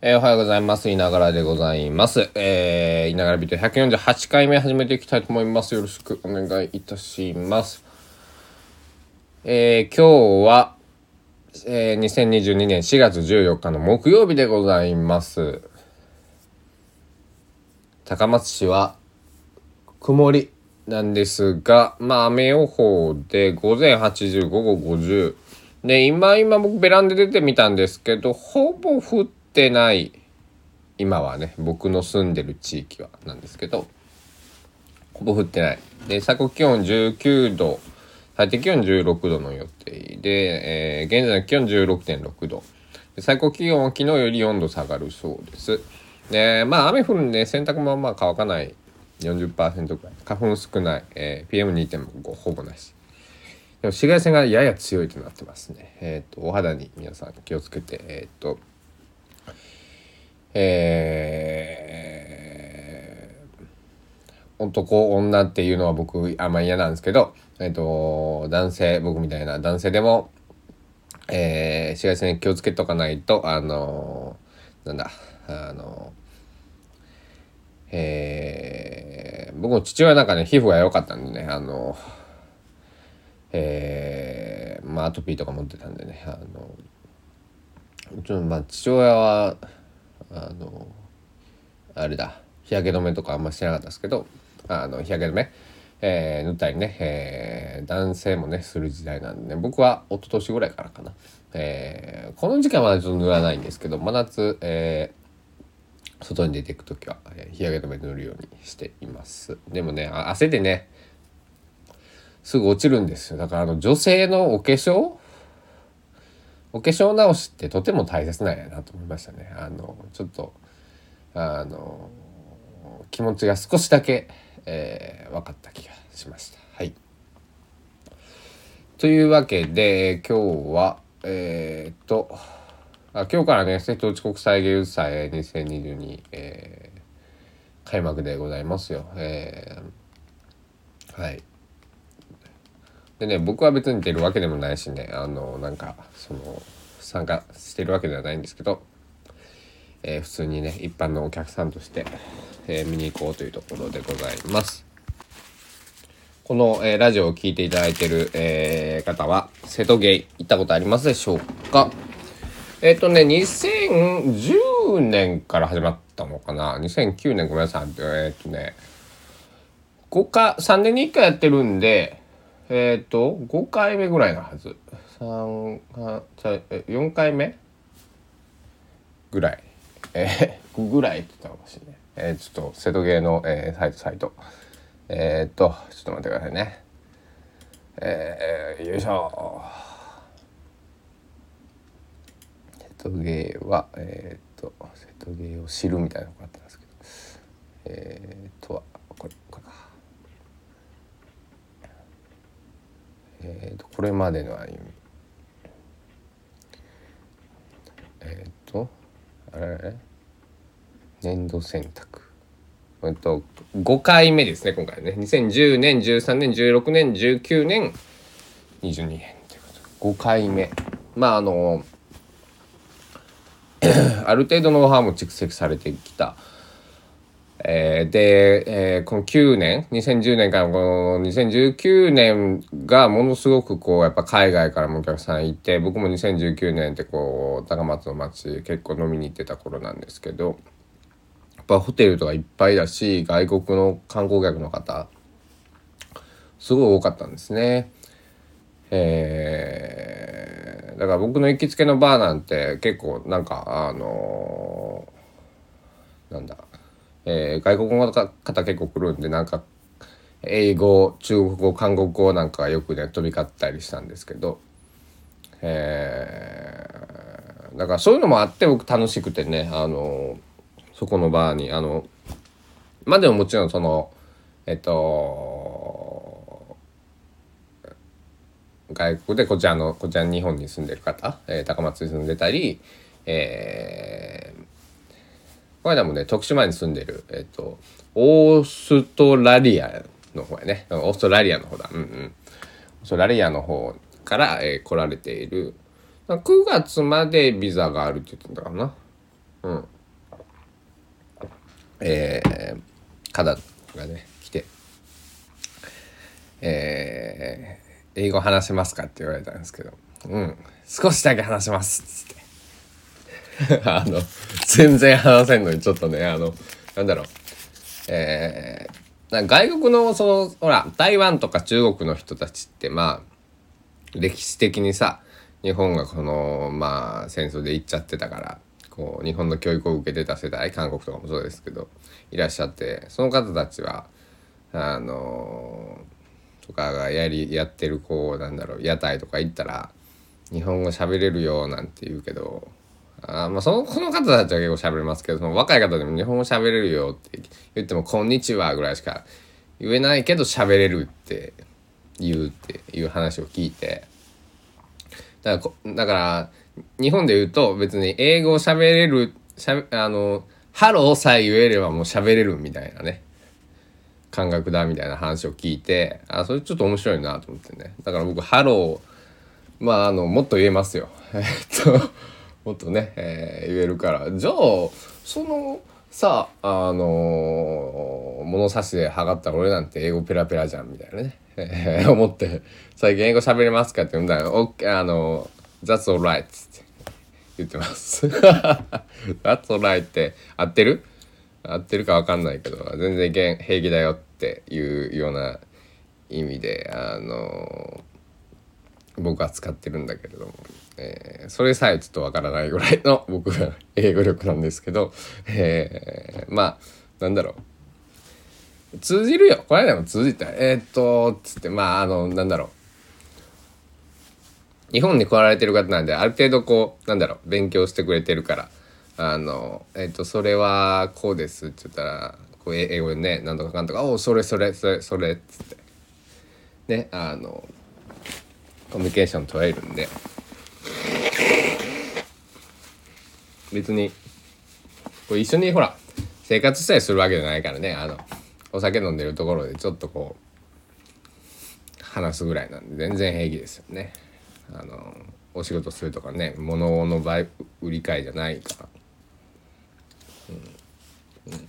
えーおはようございます。いながらでございます。えー、いながらビート148回目始めていきたいと思います。よろしくお願いいたします。えー、今日は、えー、2022年4月14日の木曜日でございます。高松市は曇りなんですが、まあ雨予報で午前80、午後50。で、今、今僕ベランダ出てみたんですけど、ほぼ降ってない。今はね、僕の住んでる地域はなんですけど、ほぼ降ってない。で、最高気温19度、最低気温16度の予定で、えー現在の気温16.6度。最高気温は昨日より4度下がるそうです。で、まあ雨降るんで洗濯もまあ乾かない40%くらい。花粉少ない。えー PM2.5 ほぼなし。でも紫外線がやや強いとなってますね。えっ、と、お肌に皆さん気をつけて、えっ、と、えー男、女っていうのは僕あんま嫌なんですけど、えっ、と、男性、僕みたいな男性でも、えー紫外線気をつけとかないと、あのなんだ、あのえー僕の父親なんかね、皮膚が良かったんでね、あのえーまあアトピーとか持ってたんでねあのちょっとまあ父親はあのあれだ。日焼け止めとかあんましてなかったですけどあの日焼け止め、えー塗ったりね、えー男性もねする時代なんでね僕は一昨年ぐらいからかな、えーこの時期はまだちょっと塗らないんですけど真夏、えー外に出ていく時は、えー日焼け止め塗るようにしています。でもね汗でねすぐ落ちるんですよ。だからあの女性のお化粧お化粧直しってとても大切なんやなと思いましたね。あのちょっとあの気持ちが少しだけ、えー分かった気がしました。はい。というわけで今日はえーっとあ今日からね瀬戸内国際芸術祭2022、えー開幕でございますよ。えーはい。でね僕は別に出るわけでもないしねあのなんかその参加してるわけではないんですけど、えー普通にね一般のお客さんとして、えー見に行こうというところでございます。この、えーラジオを聴いていただいてる、え方は瀬戸芸行ったことありますでしょうか？えっ、とね2010年から始まったのかな？2009年ごめんなさい。えっ、とね5回3年に1回やってるんでえっ、と5回目ぐらいのはず。3、4回目？ぐらい。えー、ぐらいって言ったかもしれない。えー、ちょっと瀬戸芸の、えーサイトサイト。えー、っとちょっと待ってくださいね。えー、よいしょ。瀬戸芸はえー、っと瀬戸芸を知るみたいなのがあったんですけど。えー、っとはこれこれかえー、とこれまでの歩み。えっ、とあれ年度選択。えっと5回目ですね今回ね。2010年13年16年19年22年ということで5回目。まああの ある程度のノウハウも蓄積されてきた。えーで、えーこの9年2010年からこの2019年がものすごくこうやっぱ海外からもお客さんいて僕も2019年ってこう高松の街結構飲みに行ってた頃なんですけどやっぱホテルとかいっぱいだし外国の観光客の方すごい多かったんですね。えーだから僕の行きつけのバーなんて結構なんかあのーなんだえー外国語の方結構来るんでなんか英語中国語韓国語なんかがよくね飛び交ったりしたんですけど、えーだからそういうのもあって僕楽しくてねあのそこのバーにあのまあでももちろんそのえっと外国でこちらのこちら日本に住んでる方、えー高松に住んでたり、えーこの間もね徳島に住んでる、えっとオーストラリアの方やね。オーストラリアの方だ。うんうん。オーストラリアの方から、えー来られている。9月までビザがあるって言ってたかな。うん。えー、方がね来て。えー、英語話せますかって言われたんですけど。うん。少しだけ話せますっつって。あの全然話せんのにちょっとねあのなんだろう。えー、外国のそのほら台湾とか中国の人たちってまあ歴史的にさ日本がこのまあ戦争で行っちゃってたからこう日本の教育を受けてた世代韓国とかもそうですけどいらっしゃってその方たちはあのとかがやりやってるこうなんだろう屋台とか行ったら日本語喋れるよなんて言うけどあまあそのこの方たちは結構喋れますけどその若い方でも日本語喋れるよって言っても「こんにちは」ぐらいしか言えないけど喋れるって言うっていう話を聞いて。だからだから日本で言うと別に英語を喋れるしゃあのハローさえ言えればもう喋れるみたいなね。感覚だみたいな話を聞いてあそれちょっと面白いなと思ってね。だから僕ハローまああのもっと言えますよ。えっともっとね、えー、言えるから。じゃあそのさあの物差しで測ったら俺なんて英語ペラペラじゃんみたいなね、えー、思って最近英語喋れますかって言うんだよ。あの That's alright って言ってます。That's alright って合ってる？合ってるか分かんないけど全然平気だよっていうような意味であの僕は使ってるんだけれども、えー、それさえちょっとわからないぐらいの 僕が英語力なんですけど、えー、まあなんだろう。通じるよ。この間も通じたえー、っとつって。まああのなんだろう。日本に来られてる方なんである程度こうなんだろう。勉強してくれてるから。あのえっとそれはこうです。って言ったらこう英語でねなんとかかんとか「おおそれそれそれそれ」っつって。ねあのコミュニケーション取れるんで。別にこう一緒にほら生活したりするわけじゃないからね。あのお酒飲んでるところでちょっとこう話すぐらいなんで全然平気ですよね。あのお仕事するとかね物の売売り買いじゃないから。うん、うん、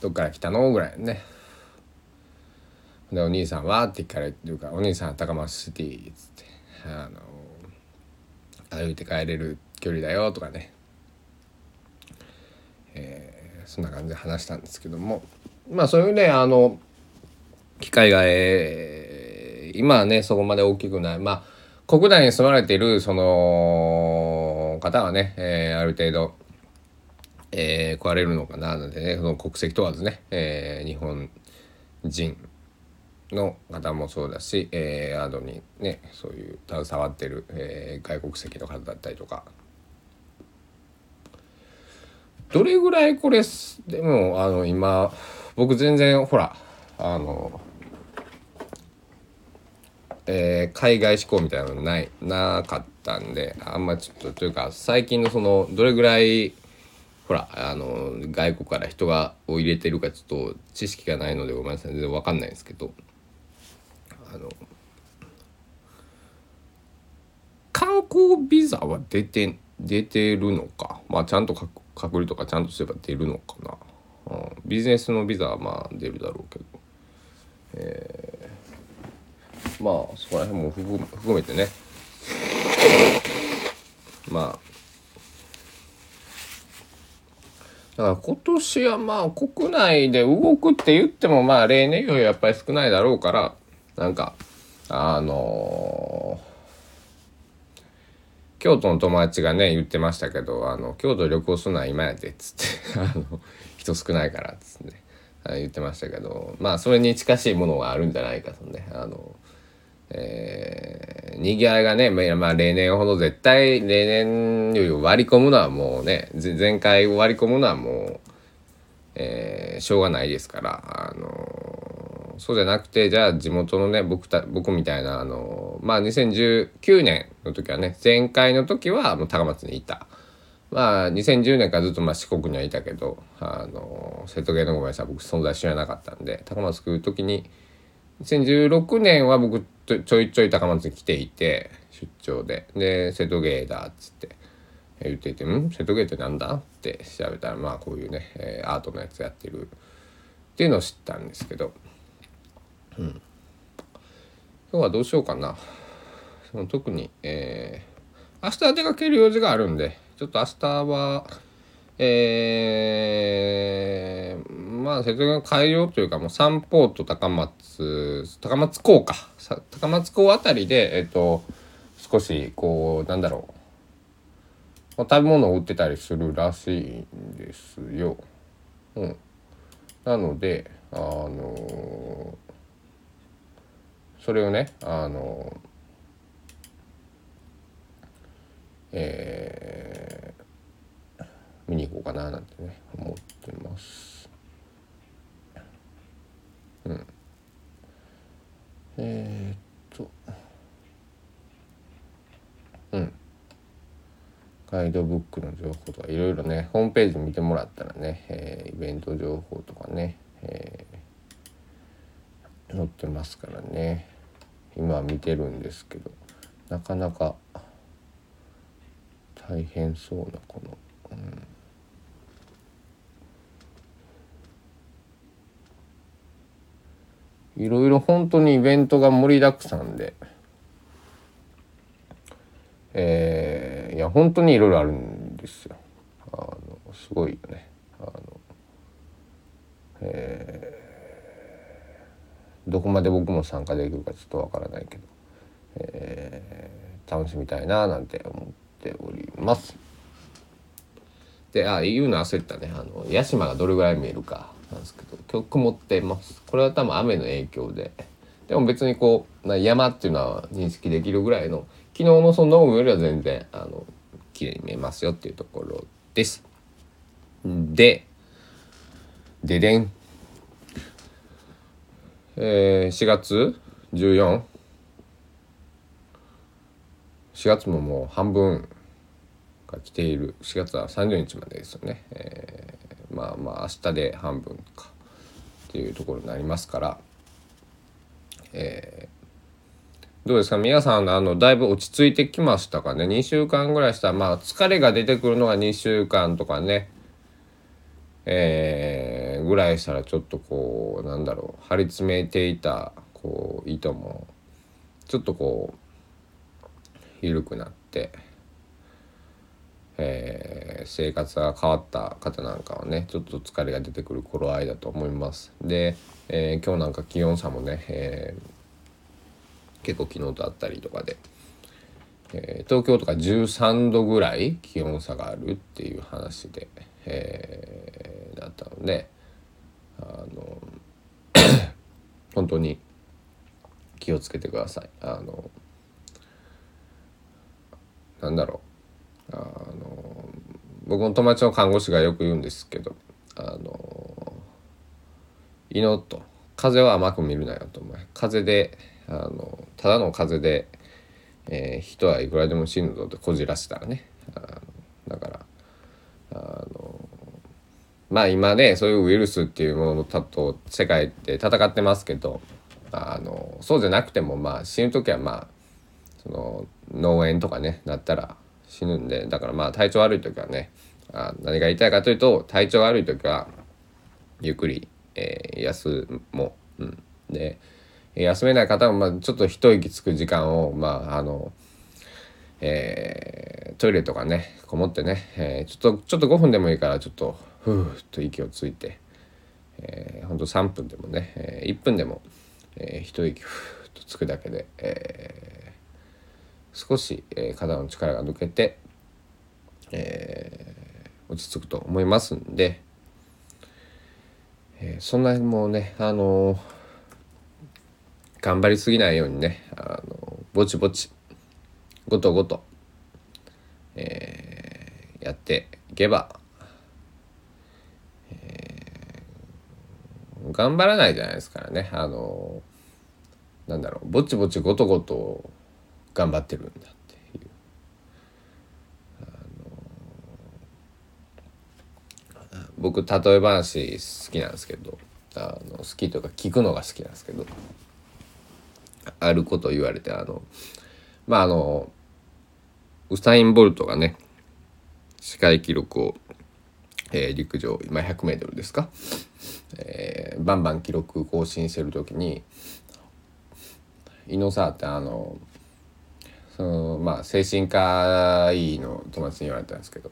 どっから来たの？ぐらいね。でお兄さんは？って聞かれるか「お兄さんは高松シティ」っつってあの歩いて帰れる距離だよとかね、えー、そんな感じで話したんですけども。まあそういうねあの機会が、えー、今はねそこまで大きくない。まあ国内に住まれているその方はね、えー、ある程度、えー、来られるのかなのでねその国籍問わずね、えー、日本人の方もそうだし、えー、アドにねそういう携わってる、えー、外国籍の方だったりとかどれぐらいこれでもあの今僕全然ほらあの、えー、海外志向みたいなのないなかったんであんまちょっとというか最近のそのどれぐらいほらあの外国から人がを入れてるかちょっと知識がないのでごめんなさい全然分かんないんですけど。あの観光ビザは出て出てるのか？まあちゃんと隔離とかちゃんとすれば出るのかな、うん、ビジネスのビザはまあ出るだろうけど。えー、まあそこら辺も含めてね。まあだから今年はまあ国内で動くって言ってもまあ例年よりやっぱり少ないだろうから。なんかあのー、京都の友達がね言ってましたけどあの京都旅行するのは今やでっつってあの人少ないからっつって、ね、言ってましたけど まあそれに近しいものがあるんじゃないかとねあのえー、にぎわいがね、まあ、例年ほど絶対例年より割り込むのはもうね前回割り込むのはもう、えー、しょうがないですからあのそうじゃなくてじゃあ地元のね僕た僕みたいなあのまあ2019年の時はね前回の時はもう高松にいた。まあ2010年からずっとまあ四国にはいたけどあの瀬戸芸のごめんなさい僕存在知らなかったんで高松来る時に2016年は僕ちょいちょい高松に来ていて出張で。で瀬戸芸だっつって言っていて「ん？瀬戸芸ってなんだ?」って調べたらまあこういうね、え、アートのやつやってるっていうのを知ったんですけど、うん、今日はどうしようかな。その特に、えー、明日出かける用事があるんでちょっと明日はえー、まあ瀬戸内海洋というかもう三方と高松高松港か。高松港あたりでえっ、ー、と少しこうなんだろう。食べ物を売ってたりするらしいんですよ。うん、なのであのそれをねあのえー、見に行こうかななんてね思ってます。うん。えー、っとうんガイドブックの情報とかいろいろねホームページ見てもらったらね、えー、イベント情報とかね、えー、載ってますからね今見てるんですけどなかなか大変そうなこの、うん、いろいろ本当にイベントが盛りだくさんで。えー、いや本当にいろいろあるんですよ。あのすごいよね。あのえー、どこまで僕も参加できるかちょっとわからないけど、えー、楽しみたいななんて思っております。であ言うの焦ったねあの屋島がどれぐらい見えるかなんですけど今日曇ってますこれは多分雨の影響ででも別にこう山っていうのは認識できるぐらいの昨日のそのよりは全然あの綺麗に見えますよっていうところです。で、ででん。えー、4月 14?4 月ももう半分が来ている。4月は30日までですよね、えー、まあまあ明日で半分かっていうところになりますから、えどうですか？皆さんあのだいぶ落ち着いてきましたかね？2週間ぐらいしたらまあ疲れが出てくるのが2週間とかね。えー、ぐらいしたらちょっとこうなんだろう張り詰めていたこう糸もちょっとこう緩くなって、えー、生活が変わった方なんかはねちょっと疲れが出てくる頃合いだと思います。で、えー、今日なんか気温差もね、えー結構昨日とあったりとかで、え、東京とか13度ぐらい気温差があるっていう話で、えー、だったのであの 本当に気をつけてください。あのなんだろう。あの僕の友達の看護師がよく言うんですけど「あのいの」と「風は甘く見るなよ」と「風であのただの風で、えー、人はいくらでも死ぬぞってこじらせたらね。だからあのまあ今ねそういうウイルスっていうものと世界って戦ってますけどあのそうじゃなくてもまあ死ぬ時はまあその脳炎とかねなったら死ぬんでだからまあ体調悪い時はねあ何が言いたいかというと体調悪い時はゆっくり、えー、休もう。うん、で休めない方もまあちょっと一息つく時間をまああの、えー、トイレとかねこもってね、えー、ちょっとちょっと5分でもいいからちょっとふーっと息をついて、えー、ほんと3分でもね、えー、1分でも、えー、一息ふーっとつくだけで、えー、少し、えー、肩の力が抜けて、えー、落ち着くと思いますんで、えー、そんなにもうねあのー頑張りすぎないようにねあのぼちぼちごとごと、えー、やっていけば、えー、頑張らないじゃないですからねあのなんだろうぼちぼちごとごと頑張ってるんだっていう。僕例え話好きなんですけどあの好きとか聞くのが好きなんですけどあることを言われてあのまああのウサイン・ボルトがね世界記録を、えー、陸上今 100m ですか、えー、バンバン記録更新してる時に伊野沢ってあのそのまあ精神科医の友達に言われたんですけど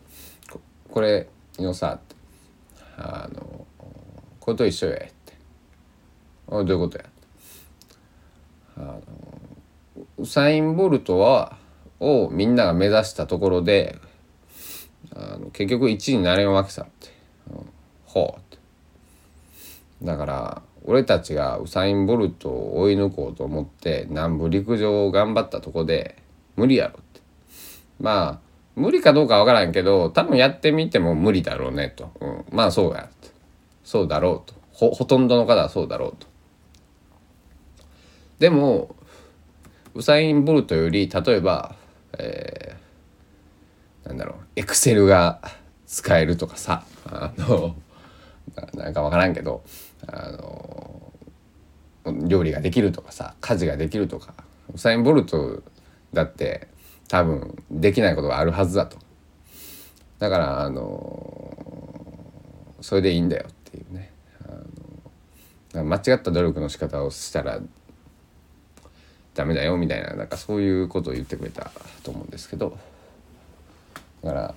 これ伊野沢ってあのこれと一緒やって「どういうことや?」あのウサイン・ボルトはをみんなが目指したところであの結局1位になれんわけさ。って、うん、ほうって。だから俺たちがウサイン・ボルトを追い抜こうと思って南部陸上を頑張ったとこで無理やろって。まあ無理かどうかわからんけど多分やってみても無理だろうねと、うん、まあそうやそうだろうと。ほほとんどの方はそうだろうと。でもウサイン・ボルトより例えば、えー、エクセルが使えるとかさあのなんか分からんけどあの料理ができるとかさ家事ができるとかウサイン・ボルトだって多分できないことがあるはずだと。だからあのそれでいいんだよっていうね。あの間違った努力の仕方をしたらダメだよみたいななんかそういうことを言ってくれたと思うんですけど。だから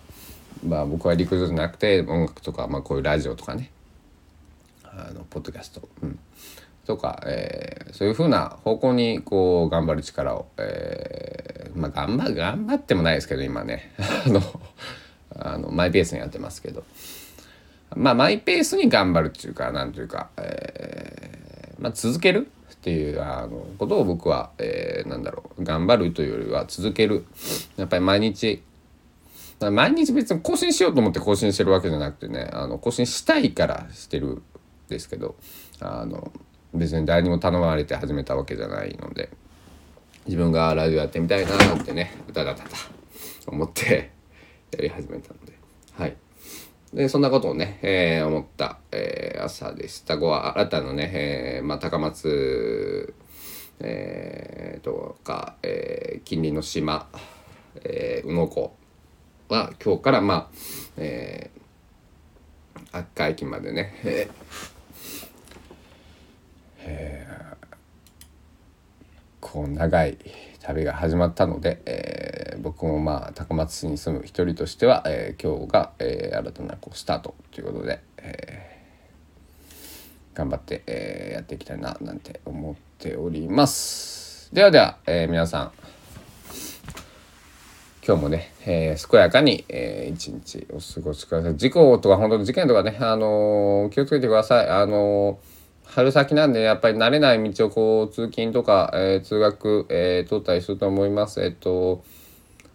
まあ僕は陸上じゃなくて音楽とか、まあ、こういうラジオとかね。あのポッドキャスト、うん、とか、えー、そういうふうな方向にこう頑張る力を、えー、まあ頑張頑張ってもないですけど今ね。あのあのマイペースにやってますけど。まあマイペースに頑張るっていうかなんというか、えーまあ、続けるっていうあのことを僕は、えー、なんだろう。頑張るというよりは続ける。やっぱり毎日毎日別に更新しようと思って更新してるわけじゃなくてねあの更新したいからしてるんですけどあの別に誰にも頼まれて始めたわけじゃないので自分がラジオやってみたいなってね歌だたた思って やり始めたのではい。でそんなことをね、えー、思った、えー、朝でした。後は新たなね、えーまあ、高松、えー、とか、えー、近隣の島、えー、宇野湖は今日からまあ、えー、赤駅までね、ええー、こう長い旅が始まったので、えー、僕もまあ高松市に住む一人としては、えー、今日が、えー、新たなこうスタートということで、えー、頑張って、えー、やっていきたいななんて思っております。ではでは、えー、皆さん。今日もね、えー、健やかに、えー、一日お過ごしください。事故とか本当に事件とかね、あのー、気をつけてください。あのー春先なんでやっぱり慣れない道をこう通勤とか、え、通学、えー、通ったりすると思います。えっと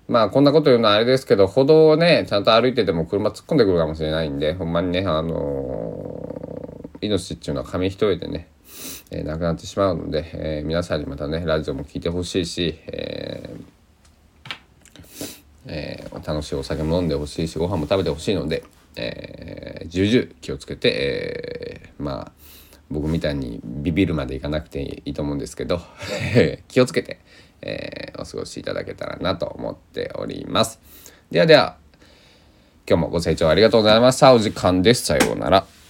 まあこんなこと言うのはあれですけど歩道をねちゃんと歩いてても車突っ込んでくるかもしれないんでほんまにねあの、命っていうのは紙一重でね、えー、なくなってしまうので、え、皆さんにまたねラジオも聞いてほしいし、えーえー、楽しいお酒も飲んでほしいしご飯も食べてほしいので、えー、重々気をつけて、えー、まあ僕みたいにビビるまでいかなくていいと思うんですけど 気をつけて、えー、お過ごしいただけたらなと思っております。ではでは今日もご清聴ありがとうございました。お時間です。さようなら。